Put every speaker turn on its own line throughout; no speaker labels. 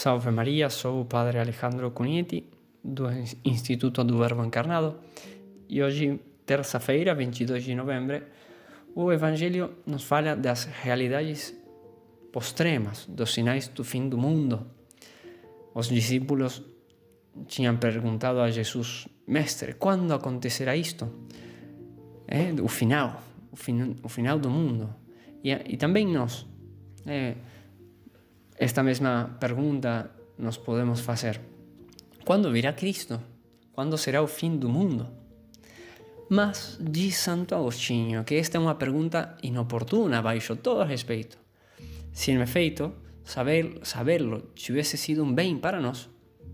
Salve Maria, sou o Padre Alejandro Cunheti, do Instituto do Verbo Encarnado, e hoje, terça-feira, 22 de novembro, o Evangelho nos fala das realidades postremas, dos sinais do fim do mundo. Os discípulos tinham perguntado a Jesus, Mestre, quando acontecerá isto? É, o final, o, fin o final do mundo. E, e também nós. É, esta mesma pergunta nos podemos fazer: quando virá Cristo? Quando será o fim do mundo? Mas diz Santo Agostinho que esta é uma pergunta inoportuna baixo todo respeito. Se em efeito saber, saberlo tivesse sido um bem para nós,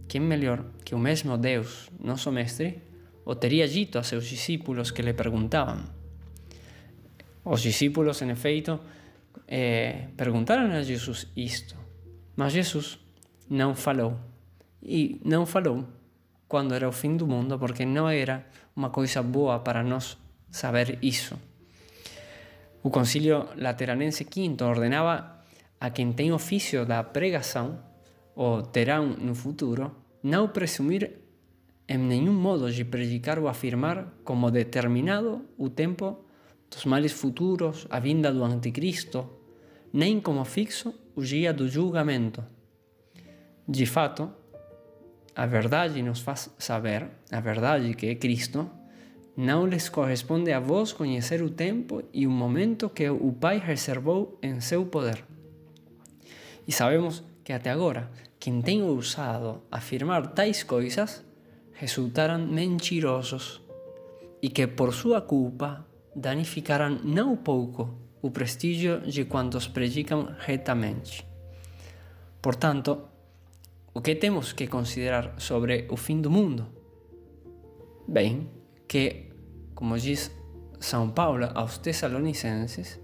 quem melhor que o mesmo Deus, nosso Mestre, o teria dito a seus discípulos que lhe perguntavam. Os discípulos, em efeito, eh, perguntaram a Jesus isto. Mas Jesus não falou. E não falou quando era o fim do mundo, porque não era uma coisa boa para nós saber isso. O Concílio Lateranense V ordenava a quem tem ofício da pregação, ou terão no futuro, não presumir em nenhum modo de predicar ou afirmar como determinado o tempo dos males futuros, a vinda do anticristo, nem como fixo o dia do julgamento. De fato, a verdade nos faz saber, a verdade que é Cristo, não lhes corresponde a vós conhecer o tempo e o momento que o Pai reservou em seu poder. E sabemos que até agora, quem tem ousado afirmar tais coisas resultaram mentirosos e que por sua culpa danificaram não pouco o prestígio de quantos predicam retamente. Portanto, o que temos que considerar sobre o fim do mundo? Bem, que, como diz São Paulo aos Tessalonicenses,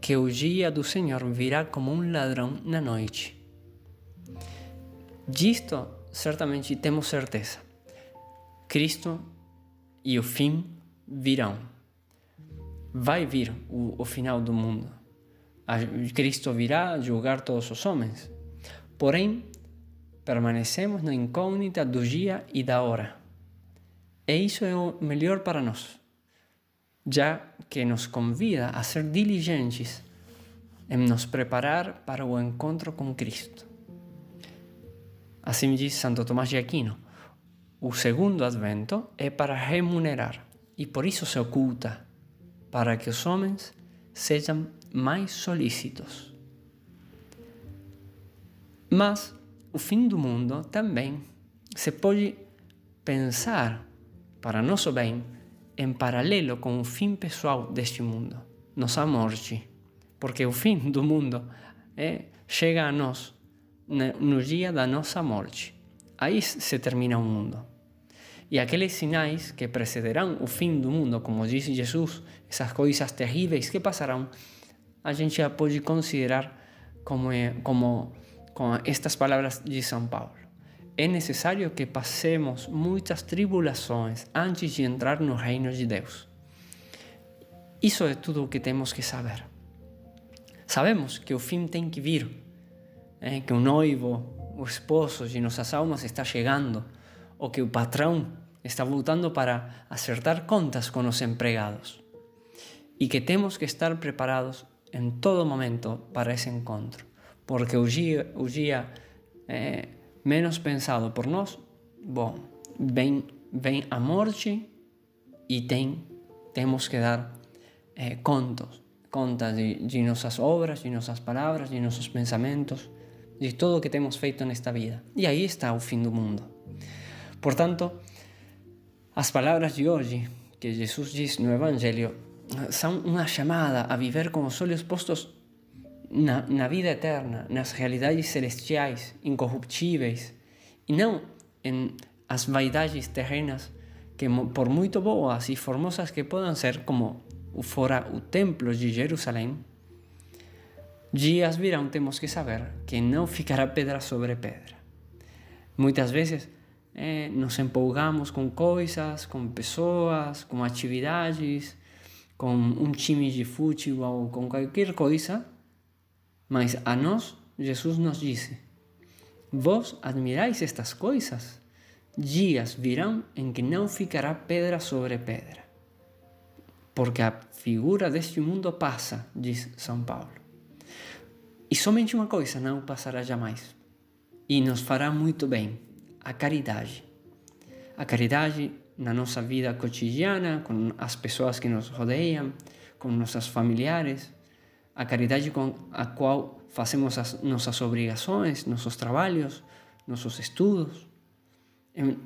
que o dia do Senhor virá como um ladrão na noite. Disto certamente temos certeza. Cristo e o fim virão vai vir o, o final do mundo. A, Cristo virá julgar todos os homens. Porém, permanecemos na incógnita do dia e da hora. E isso é o melhor para nós, já que nos convida a ser diligentes em nos preparar para o encontro com Cristo. Assim diz Santo Tomás de Aquino: o segundo advento é para remunerar e por isso se oculta para que os homens sejam mais solícitos. Mas o fim do mundo também se pode pensar, para nosso bem, em paralelo com o fim pessoal deste mundo, nossa morte. Porque o fim do mundo é, chega a nós no dia da nossa morte. Aí se termina o mundo. E aqueles sinais que precederão o fim do mundo, como disse Jesus, essas coisas terríveis que passarão, a gente já pode considerar como, é, como com estas palavras de São Paulo. É necessário que passemos muitas tribulações antes de entrar no reino de Deus. Isso é tudo o que temos que saber. Sabemos que o fim tem que vir, é, que o noivo, o esposo de nossas almas está chegando, ou que o patrão está voltando para acertar contas con os empregados e que temos que estar preparados en todo momento para ese encontro porque o día eh, menos pensado por nós bom, ven, ven a morte e ten, temos que dar eh, contos contas de, de nossas obras, de nossas palavras, de nossos pensamentos, de todo o que temos feito nesta vida. E aí está o fim do mundo. Portanto, As palavras de hoje que Jesus diz no Evangelho são uma chamada a viver com os olhos postos na, na vida eterna, nas realidades celestiais, incorruptíveis, e não em as vaidades terrenas que, por muito boas e formosas que possam ser, como fora o templo de Jerusalém, dias virão, temos que saber, que não ficará pedra sobre pedra. Muitas vezes é, nos empolgamos com coisas, com pessoas, com atividades, com um time de futebol, com qualquer coisa, mas a nós, Jesus nos disse: Vós admirais estas coisas? Dias virão em que não ficará pedra sobre pedra. Porque a figura deste mundo passa, diz São Paulo. E somente uma coisa não passará jamais, e nos fará muito bem: a caridade. A caridade na nossa vida cotidiana, com as pessoas que nos rodeiam, com nossos familiares, a caridade com a qual fazemos as nossas obrigações, nossos trabalhos, nossos estudos.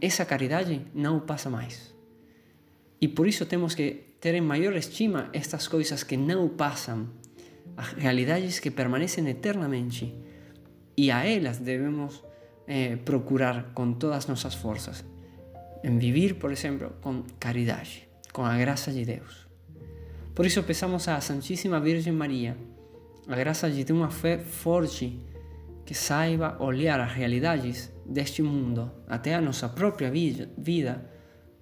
Essa caridade não passa mais. E por isso temos que ter em maior estima estas coisas que não passam, as realidades que permanecem eternamente. E a elas devemos eh, procurar com todas as nossas forças. Em viver, por exemplo, com caridade, com a graça de Deus. Por isso, peçamos à Santíssima Virgem Maria a graça de ter uma fé forte que saiba olhar as realidades deste mundo, até a nossa própria vida,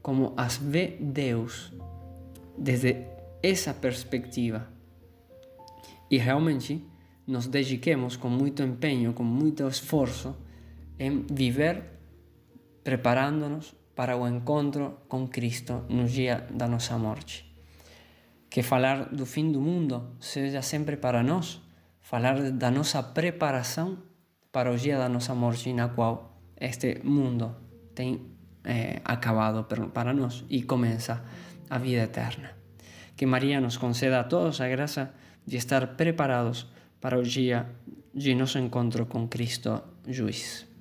como as vê Deus, desde essa perspectiva. E realmente nos dediquemos com muito empenho, com muito esforço, em viver preparando-nos para o encontro com Cristo no dia da nossa morte que falar do fim do mundo seja sempre para nós, falar da nossa preparação para o dia da nossa morte, na qual este mundo tem é, acabado para nós e começa a vida eterna. Que Maria nos conceda a todos a graça de estar preparados para o dia de nosso encontro com Cristo Juiz.